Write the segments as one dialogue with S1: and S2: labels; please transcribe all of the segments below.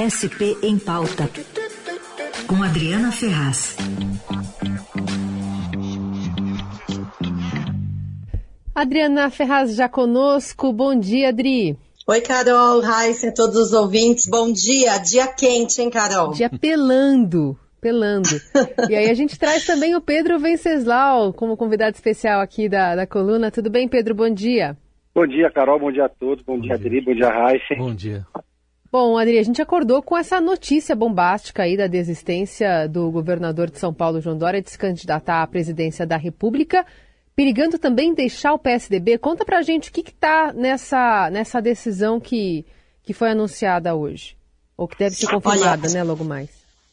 S1: SP em Pauta, com Adriana Ferraz.
S2: Adriana Ferraz já conosco. Bom dia, Adri.
S3: Oi, Carol, Raíssa, todos os ouvintes. Bom dia. Dia quente, hein, Carol?
S2: Dia pelando. Pelando. e aí a gente traz também o Pedro Venceslau como convidado especial aqui da, da coluna. Tudo bem, Pedro? Bom dia.
S4: Bom dia, Carol. Bom dia a todos. Bom, bom dia, dia, Adri. Bom dia, Raíssa.
S5: Bom dia.
S2: Bom, Adri, a gente acordou com essa notícia bombástica aí da desistência do governador de São Paulo, João Dória, de se candidatar à presidência da República, perigando também deixar o PSDB. Conta pra gente o que está nessa, nessa decisão que, que foi anunciada hoje, ou que deve ser confirmada, né, logo mais.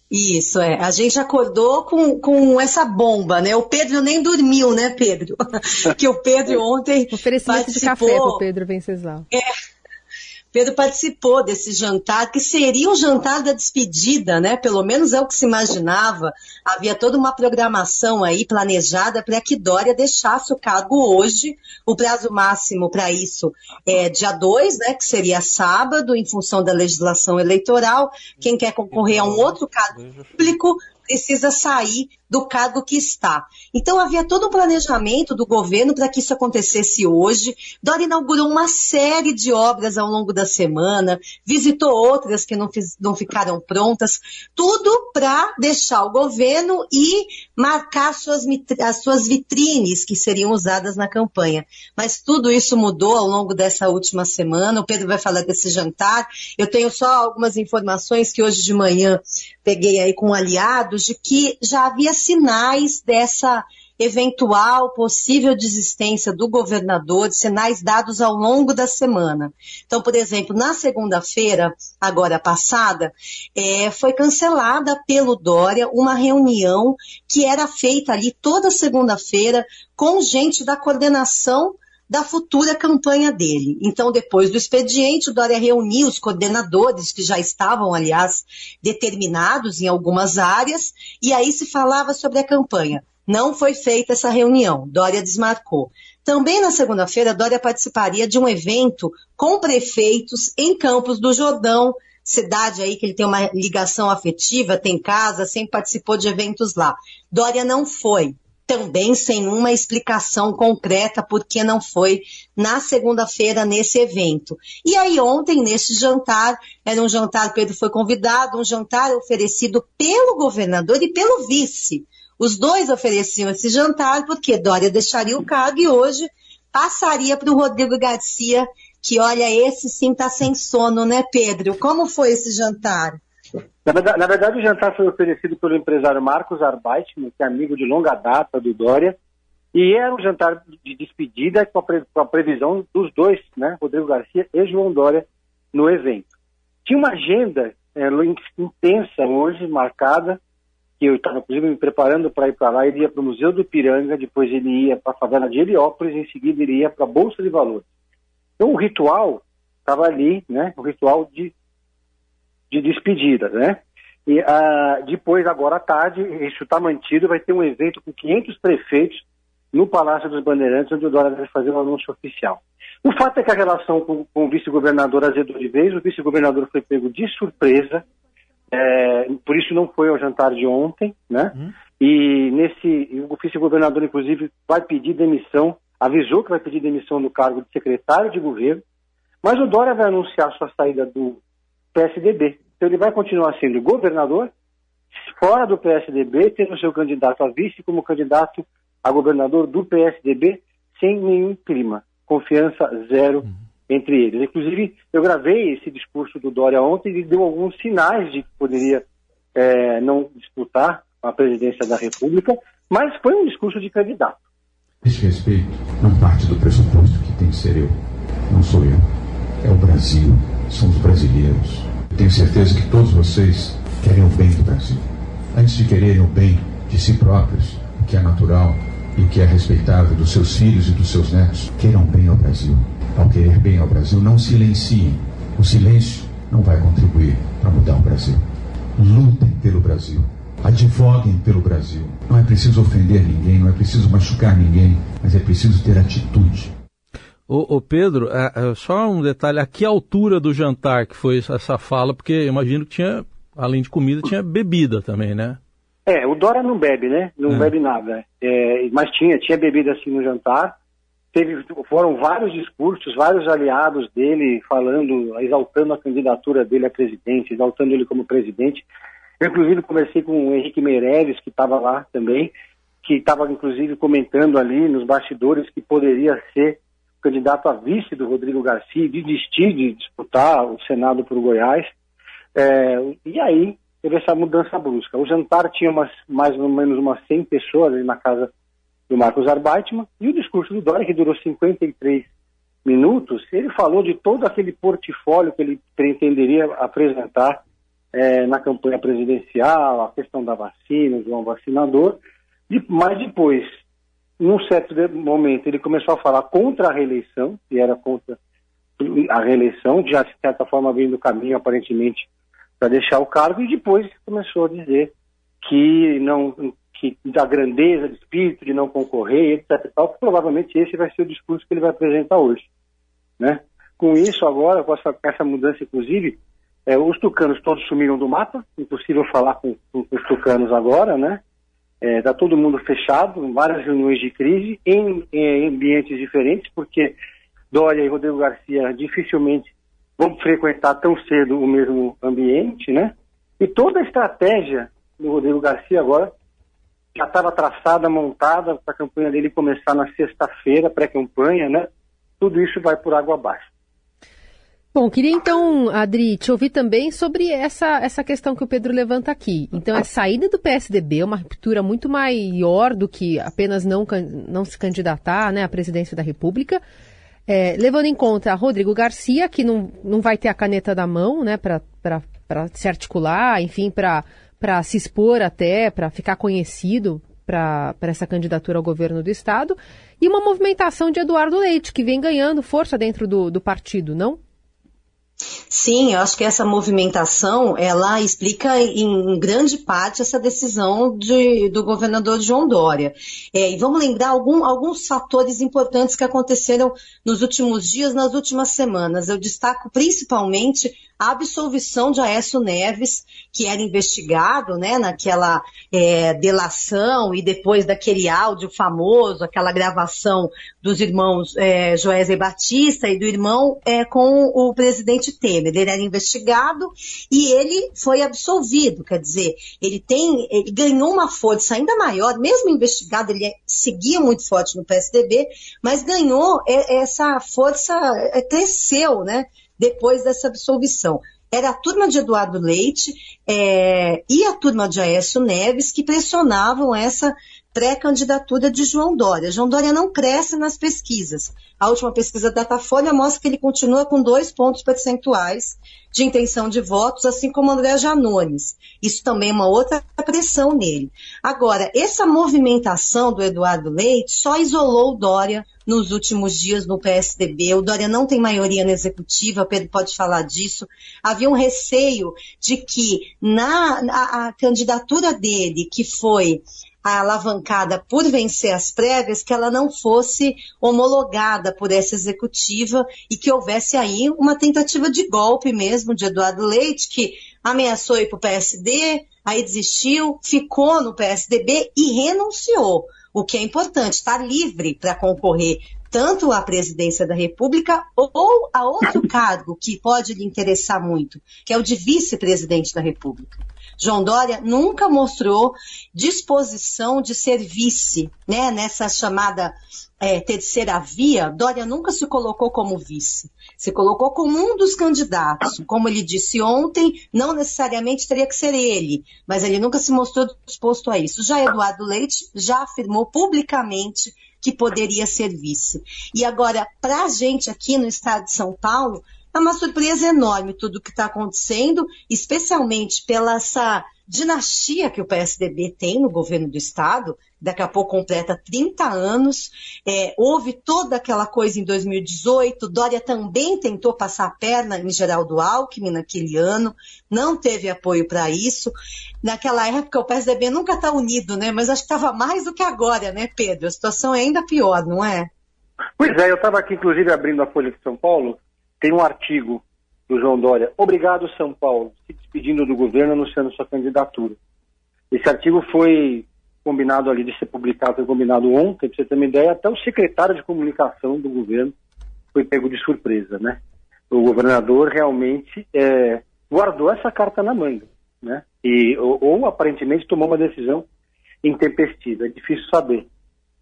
S3: Isso, é. A gente acordou com, com essa bomba, né? O Pedro nem dormiu, né, Pedro? que o Pedro ontem.
S2: Oferecimento participou... de café pro Pedro Venceslau.
S3: É, Pedro participou desse jantar, que seria um jantar da despedida, né? Pelo menos é o que se imaginava. Havia toda uma programação aí planejada para que Dória deixasse o cargo hoje. O prazo máximo para isso é dia 2, né? Que seria sábado, em função da legislação eleitoral. Quem quer concorrer a um outro cargo público precisa sair do cargo que está. Então havia todo um planejamento do governo para que isso acontecesse hoje. Dória inaugurou uma série de obras ao longo da semana, visitou outras que não, fiz, não ficaram prontas, tudo para deixar o governo e marcar suas, as suas vitrines que seriam usadas na campanha. Mas tudo isso mudou ao longo dessa última semana. O Pedro vai falar desse jantar. Eu tenho só algumas informações que hoje de manhã peguei aí com aliados de que já havia sinais dessa eventual possível desistência do governador, sinais dados ao longo da semana. Então, por exemplo, na segunda-feira, agora passada, é, foi cancelada pelo Dória uma reunião que era feita ali toda segunda-feira com gente da coordenação da futura campanha dele. Então, depois do expediente, o Dória reuniu os coordenadores, que já estavam, aliás, determinados em algumas áreas, e aí se falava sobre a campanha. Não foi feita essa reunião, Dória desmarcou. Também na segunda-feira, Dória participaria de um evento com prefeitos em Campos do Jordão, cidade aí que ele tem uma ligação afetiva, tem casa, sempre participou de eventos lá. Dória não foi também sem uma explicação concreta por que não foi na segunda-feira nesse evento. E aí ontem, nesse jantar, era um jantar, Pedro foi convidado, um jantar oferecido pelo governador e pelo vice. Os dois ofereciam esse jantar porque Dória deixaria o cargo e hoje passaria para o Rodrigo Garcia, que olha, esse sim está sem sono, né, Pedro? Como foi esse jantar?
S4: Na verdade, na verdade, o jantar foi oferecido pelo empresário Marcos Arbeitman, que é amigo de longa data do Dória, e era um jantar de despedida com a, previsão dos dois, né, Rodrigo Garcia e João Dória, no evento. Tinha uma agenda é, intensa hoje, marcada, que eu estava, inclusive, me preparando para ir para lá. Ele ia para o Museu do Piranga, depois ele ia para a favela de Heliópolis, em seguida ele ia para a Bolsa de Valores. Então, o ritual estava ali, né, o ritual de de despedida, né? E uh, depois, agora à tarde, isso está mantido, vai ter um evento com 500 prefeitos no Palácio dos Bandeirantes, onde o Dória vai fazer um anúncio oficial. O fato é que a relação com, com o vice-governador azedou de vez, o vice-governador foi pego de surpresa, é, por isso não foi ao jantar de ontem, né? Hum. E nesse, o vice-governador, inclusive, vai pedir demissão, avisou que vai pedir demissão do cargo de secretário de governo, mas o Dória vai anunciar sua saída do PSDB. Então ele vai continuar sendo governador, fora do PSDB, tendo seu candidato a vice como candidato a governador do PSDB, sem nenhum clima. Confiança zero uhum. entre eles. Inclusive, eu gravei esse discurso do Dória ontem e deu alguns sinais de que poderia é, não disputar a presidência da República, mas foi um discurso de candidato.
S6: Esse respeito não parte do pressuposto que tem que ser eu, não sou eu. É o Brasil, são os brasileiros. Tenho certeza que todos vocês querem o bem do Brasil. Antes de quererem o bem de si próprios, o que é natural e o que é respeitável dos seus filhos e dos seus netos, queiram bem ao Brasil. Ao querer bem ao Brasil, não silenciem. O silêncio não vai contribuir para mudar o Brasil. Lutem pelo Brasil. Advoguem pelo Brasil. Não é preciso ofender ninguém, não é preciso machucar ninguém, mas é preciso ter atitude.
S5: Ô, ô Pedro, é, é, só um detalhe, a que altura do jantar que foi essa fala? Porque imagino que tinha, além de comida, tinha bebida também, né?
S4: É, o Dora não bebe, né? Não é. bebe nada. É, mas tinha, tinha bebida assim no jantar. Teve, foram vários discursos, vários aliados dele falando, exaltando a candidatura dele a presidente, exaltando ele como presidente. Eu, inclusive, conversei com o Henrique Meirelles, que estava lá também, que estava, inclusive, comentando ali nos bastidores que poderia ser candidato a vice do Rodrigo Garcia e desistir de disputar o Senado o Goiás. É, e aí teve essa mudança brusca. O jantar tinha umas, mais ou menos umas 100 pessoas ali na casa do Marcos Arbeitman e o discurso do Dória, que durou 53 minutos, ele falou de todo aquele portfólio que ele pretenderia apresentar é, na campanha presidencial, a questão da vacina, do vacinador, e, mas depois num certo momento, ele começou a falar contra a reeleição, e era contra a reeleição, já de certa forma veio do caminho, aparentemente, para deixar o cargo, e depois começou a dizer que não que da grandeza de espírito, de não concorrer, etc. Tal, provavelmente esse vai ser o discurso que ele vai apresentar hoje. Né? Com isso, agora, com essa, essa mudança, inclusive, é, os tucanos todos sumiram do mapa, impossível falar com, com os tucanos agora, né? Está é, tá todo mundo fechado, várias reuniões de crise, em, em, ambientes diferentes, porque Dória e Rodrigo Garcia dificilmente vão frequentar tão cedo o mesmo ambiente, né? E toda a estratégia do Rodrigo Garcia agora já estava traçada, montada para a campanha dele começar na sexta-feira, pré-campanha, né? Tudo isso vai por água abaixo.
S2: Bom, queria então, Adri, te ouvir também sobre essa, essa questão que o Pedro levanta aqui. Então, a saída do PSDB é uma ruptura muito maior do que apenas não, não se candidatar né, à presidência da República. É, levando em conta Rodrigo Garcia, que não, não vai ter a caneta da mão né, para se articular, enfim, para se expor até, para ficar conhecido para essa candidatura ao governo do Estado, e uma movimentação de Eduardo Leite, que vem ganhando força dentro do, do partido, não?
S3: Sim, eu acho que essa movimentação ela explica em grande parte essa decisão de, do governador João Dória. É, e vamos lembrar algum, alguns fatores importantes que aconteceram nos últimos dias, nas últimas semanas. Eu destaco principalmente a absolvição de Aécio Neves, que era investigado né, naquela é, delação e depois daquele áudio famoso, aquela gravação dos irmãos é, e Batista e do irmão é, com o presidente Temer. Ele era investigado e ele foi absolvido, quer dizer, ele tem, ele ganhou uma força ainda maior, mesmo investigado, ele seguia muito forte no PSDB, mas ganhou é, essa força, é, cresceu, né? Depois dessa absolvição. Era a turma de Eduardo Leite é, e a turma de Aécio Neves que pressionavam essa pré-candidatura de João Dória. João Dória não cresce nas pesquisas. A última pesquisa da Datafolha mostra que ele continua com dois pontos percentuais de intenção de votos, assim como André Janones. Isso também é uma outra pressão nele. Agora, essa movimentação do Eduardo Leite só isolou Dória nos últimos dias no PSDB. O Dória não tem maioria na executiva, Pedro pode falar disso. Havia um receio de que na a, a candidatura dele, que foi alavancada por vencer as prévias, que ela não fosse homologada por essa executiva e que houvesse aí uma tentativa de golpe mesmo de Eduardo Leite, que ameaçou ir para o PSD, aí desistiu, ficou no PSDB e renunciou. O que é importante, está livre para concorrer tanto à presidência da República ou a outro cargo que pode lhe interessar muito, que é o de vice-presidente da República. João Dória nunca mostrou disposição de ser vice, né? Nessa chamada é, terceira via, Dória nunca se colocou como vice. Se colocou como um dos candidatos. Como ele disse ontem, não necessariamente teria que ser ele, mas ele nunca se mostrou disposto a isso. Já Eduardo Leite já afirmou publicamente que poderia ser vice. E agora, para a gente aqui no estado de São Paulo, é uma surpresa enorme tudo o que está acontecendo, especialmente pela essa dinastia que o PSDB tem no governo do Estado, daqui a pouco completa 30 anos. É, houve toda aquela coisa em 2018, Dória também tentou passar a perna em Geraldo Alckmin naquele ano, não teve apoio para isso. Naquela época o PSDB nunca está unido, né? Mas acho que estava mais do que agora, né, Pedro? A situação é ainda pior, não é?
S4: Pois é, eu estava aqui, inclusive, abrindo a Folha de São Paulo, tem um artigo do João Dória, Obrigado São Paulo, se despedindo do governo, anunciando sua candidatura. Esse artigo foi combinado ali de ser publicado, foi combinado ontem, para você ter uma ideia, até o secretário de comunicação do governo foi pego de surpresa, né? O governador realmente é, guardou essa carta na manga, né? E, ou, ou aparentemente tomou uma decisão intempestiva, é difícil saber.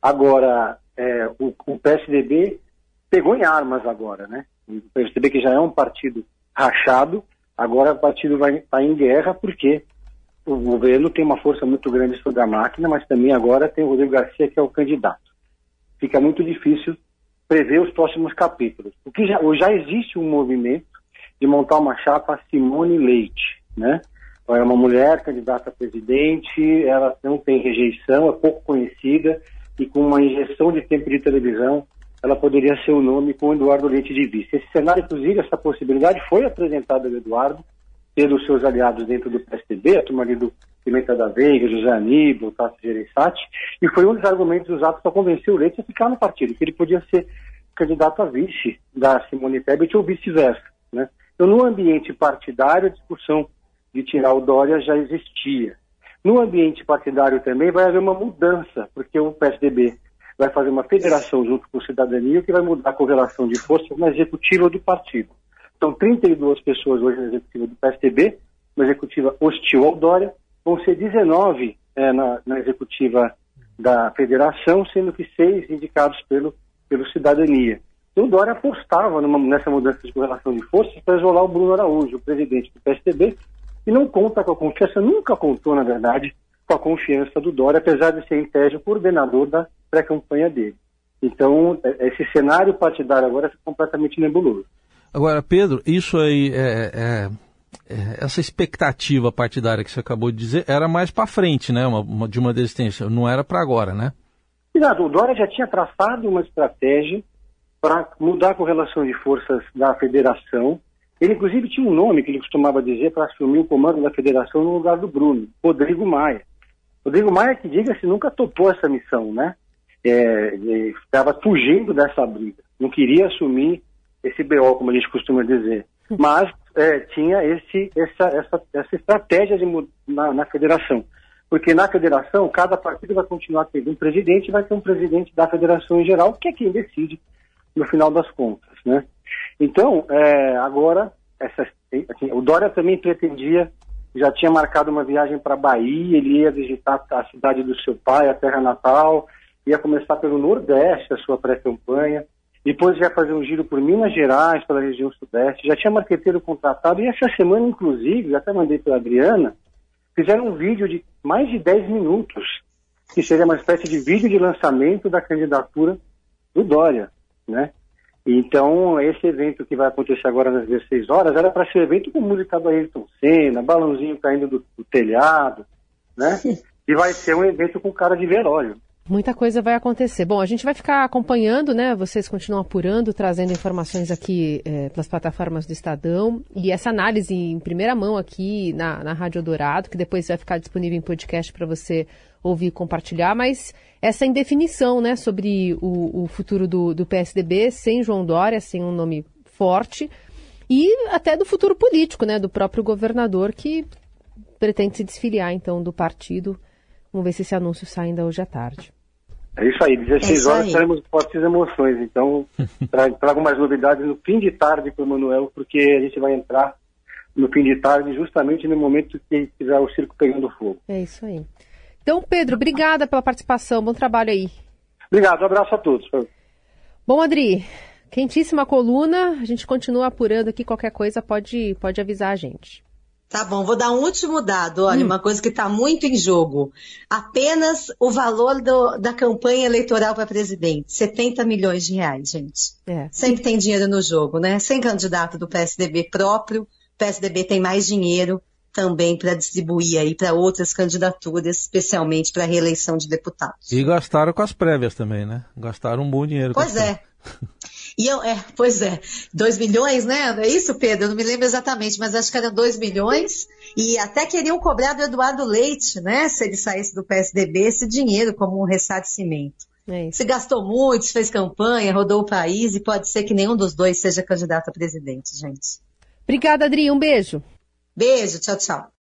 S4: Agora, é, o, o, PSDB pegou em armas agora, né? O PSDB que já é um partido rachado, agora o partido vai estar tá em guerra porque o governo tem uma força muito grande sobre a máquina, mas também agora tem o Rodrigo Garcia que é o candidato. Fica muito difícil prever os próximos capítulos. O que já, já existe um movimento de montar uma chapa Simone Leite, né? É uma mulher candidata a presidente, ela não tem rejeição, é pouco conhecida e com uma injeção de tempo de televisão, ela poderia ser o nome com Eduardo Leite de vice. Esse cenário, inclusive, essa possibilidade foi apresentada ao Eduardo pelos seus aliados dentro do PSDB, a turma ali do Pimenta da Veiga, José Aníbal, Tasso Gereissati, e foi um dos argumentos usados para convencer o Leite a ficar no partido, que ele podia ser candidato a vice da Simone Tebet ou vice-versa. Né? Então, no ambiente partidário, a discussão de tirar o Dória já existia. No ambiente partidário também vai haver uma mudança, porque o PSDB vai fazer uma federação junto com o Cidadania que vai mudar a correlação de forças na executiva do partido. São 32 pessoas hoje na executiva do PSDB, uma executiva hostil ao Dória, vão ser 19 é, na, na, executiva da federação, sendo que seis indicados pelo, pelo Cidadania. Então, o Dória apostava numa, nessa mudança de correlação de forças para isolar o Bruno Araújo, o presidente do PSDB, e não conta com a confiança, nunca contou, na verdade, com a confiança do Dória, apesar de ser em tese o coordenador da pré-campanha dele. Então, é, esse cenário partidário agora é completamente nebuloso.
S5: Agora, Pedro, isso aí, é, é, é, essa expectativa partidária que você acabou de dizer, era mais para frente, né, uma, uma, de uma desistência, não era para agora, né?
S4: Exato, o Dória já tinha traçado uma estratégia para mudar a correlação de forças da federação ele, inclusive, tinha um nome que ele costumava dizer para assumir o comando da federação no lugar do Bruno, Rodrigo Maia. Rodrigo Maia, que diga-se, nunca topou essa missão, né? É, estava fugindo dessa briga, não queria assumir esse BO, como a gente costuma dizer. Mas é, tinha esse, essa, essa, essa estratégia de, na, na federação. Porque na federação, cada partido vai continuar tendo um presidente, vai ter um presidente da federação em geral, que é quem decide no final das contas, né? Então, é, agora, essa, assim, o Dória também pretendia, já tinha marcado uma viagem para Bahia, ele ia visitar a cidade do seu pai, a terra natal, ia começar pelo Nordeste a sua pré-campanha, depois ia fazer um giro por Minas Gerais, pela região Sudeste, já tinha marqueteiro contratado, e essa semana, inclusive, até mandei para a Adriana, fizeram um vídeo de mais de 10 minutos, que seria uma espécie de vídeo de lançamento da candidatura do Dória, né? Então, esse evento que vai acontecer agora nas 16 horas era para ser evento com música do Ayrton Senna, balãozinho caindo do, do telhado, né? E vai ser um evento com cara de velório.
S2: Muita coisa vai acontecer. Bom, a gente vai ficar acompanhando, né? Vocês continuam apurando, trazendo informações aqui é, pelas plataformas do Estadão. E essa análise em primeira mão aqui na, na Rádio Dourado, que depois vai ficar disponível em podcast para você ouvir e compartilhar. Mas essa indefinição, né, sobre o, o futuro do, do PSDB, sem João Dória, sem um nome forte. E até do futuro político, né? Do próprio governador que pretende se desfiliar, então, do partido. Vamos ver se esse anúncio sai ainda hoje à tarde.
S4: É isso aí, 16 é isso horas aí. teremos fortes emoções. Então, trago mais novidades no fim de tarde para o Manuel, porque a gente vai entrar no fim de tarde justamente no momento que tiver o circo pegando fogo.
S2: É isso aí. Então, Pedro, obrigada pela participação. Bom trabalho aí.
S4: Obrigado, um abraço a todos.
S2: Bom, Adri, quentíssima coluna. A gente continua apurando aqui. Qualquer coisa pode, pode avisar a gente.
S3: Tá bom, vou dar um último dado. Olha, hum. uma coisa que está muito em jogo. Apenas o valor do, da campanha eleitoral para presidente. 70 milhões de reais, gente. É. Sempre tem dinheiro no jogo, né? Sem candidato do PSDB próprio, o PSDB tem mais dinheiro também para distribuir aí para outras candidaturas, especialmente para a reeleição de deputados.
S5: E gastaram com as prévias também, né? Gastaram um bom dinheiro.
S3: Pois é. E eu, é, pois é, 2 milhões, né? É isso, Pedro? Eu não me lembro exatamente, mas acho que eram 2 milhões. E até queriam cobrar do Eduardo Leite, né? Se ele saísse do PSDB, esse dinheiro como um ressarcimento. É se gastou muito, se fez campanha, rodou o país e pode ser que nenhum dos dois seja candidato a presidente, gente.
S2: Obrigada, Adri. Um beijo.
S3: Beijo, tchau, tchau.